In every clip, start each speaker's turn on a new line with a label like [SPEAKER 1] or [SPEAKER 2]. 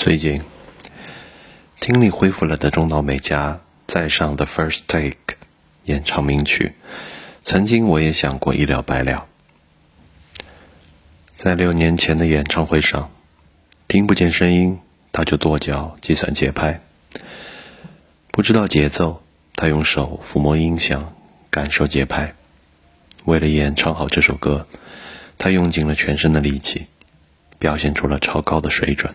[SPEAKER 1] 最近，听力恢复了的中岛美嘉在上《The First Take》演唱名曲。曾经，我也想过一了百了。在六年前的演唱会上，听不见声音，他就跺脚计算节拍；不知道节奏，他用手抚摸音响感受节拍。为了演唱好这首歌，他用尽了全身的力气，表现出了超高的水准。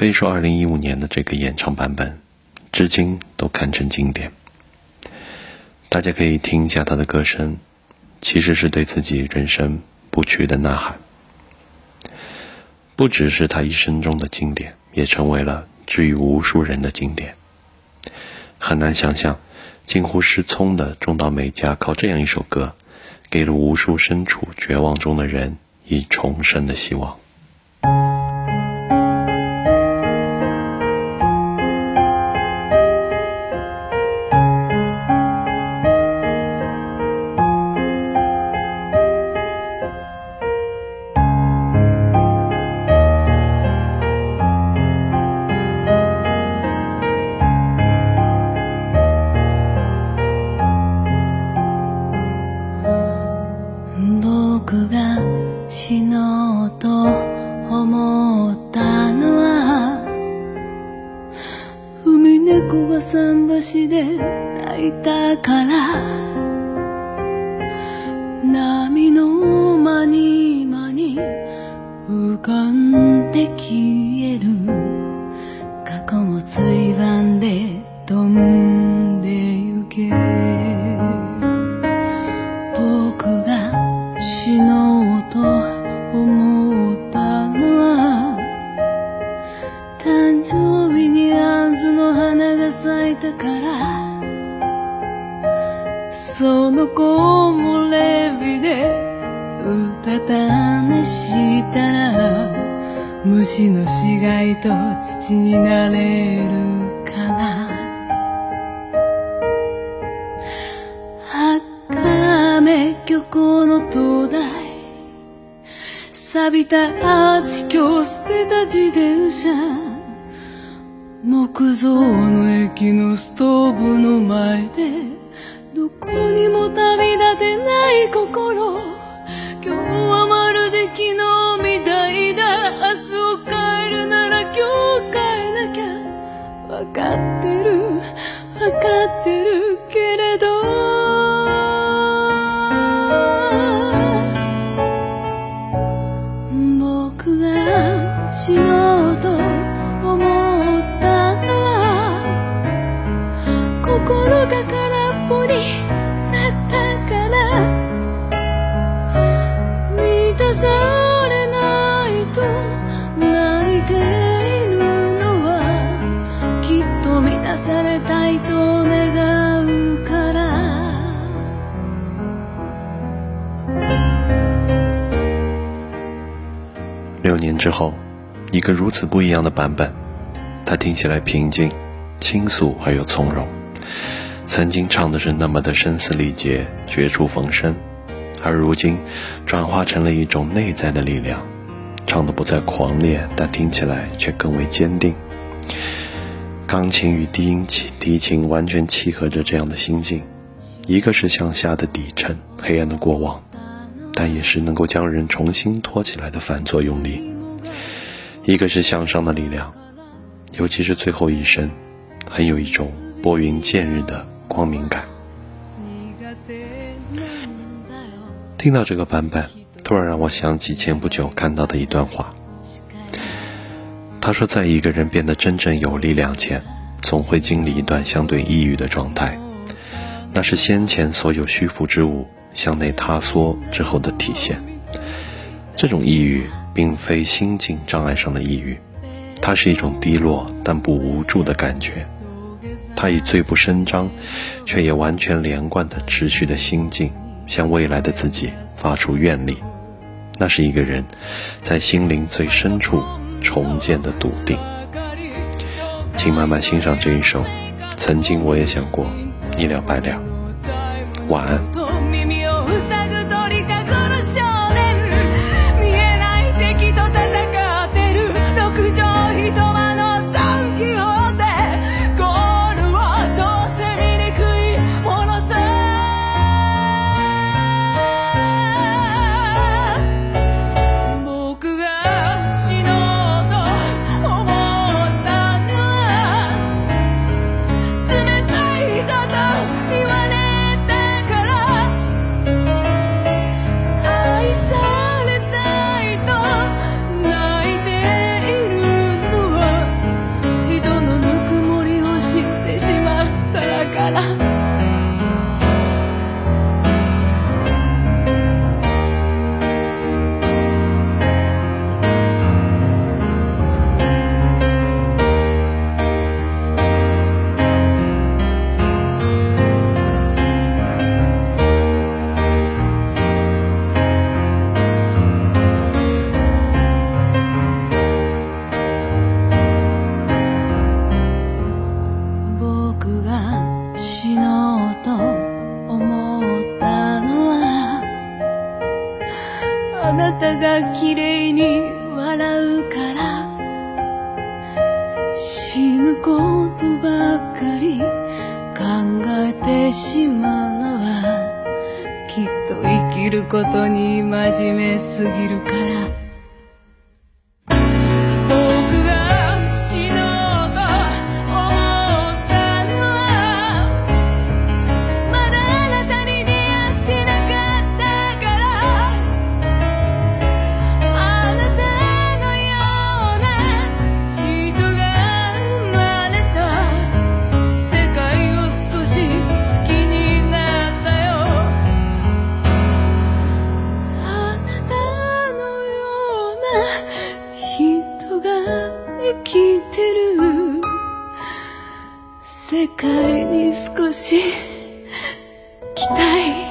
[SPEAKER 1] 可以说，二零一五年的这个演唱版本，至今都堪称经典。大家可以听一下他的歌声，其实是对自己人生不屈的呐喊。不只是他一生中的经典，也成为了治愈无数人的经典。很难想象，近乎失聪的中岛美嘉，靠这样一首歌，给了无数身处绝望中的人以重生的希望。
[SPEAKER 2] 海猫が桟橋で泣いたから波の間に間に浮かんで消える過去もついばんで飛んいたからその子もレビでうたた寝したら虫の死骸と土になれるかな茜漁港の灯台錆びたアーチ橋捨てた自転車木造の駅のストーブの前でどこにも旅立てない心今日はまるで昨日みたいだ明日を変えるなら今日変えなきゃ分かってる分かってる
[SPEAKER 1] 六年之后，一个如此不一样的版本，它听起来平静、倾诉而又从容。曾经唱的是那么的声嘶力竭、绝处逢生，而如今，转化成了一种内在的力量，唱的不再狂烈，但听起来却更为坚定。钢琴与低音起低琴完全契合着这样的心境，一个是向下的底衬，黑暗的过往，但也是能够将人重新托起来的反作用力；一个是向上的力量，尤其是最后一声，很有一种拨云见日的。光敏感。听到这个版本，突然让我想起前不久看到的一段话。他说，在一个人变得真正有力量前，总会经历一段相对抑郁的状态，那是先前所有虚浮之物向内塌缩之后的体现。这种抑郁，并非心境障碍上的抑郁，它是一种低落但不无助的感觉。他以最不声张，却也完全连贯的持续的心境，向未来的自己发出愿力。那是一个人，在心灵最深处重建的笃定。请慢慢欣赏这一首。曾经我也想过一了百了。晚安。
[SPEAKER 2] 死ぬことばかり考えてしまうのはきっと生きることに真面目すぎるから世界に少し期待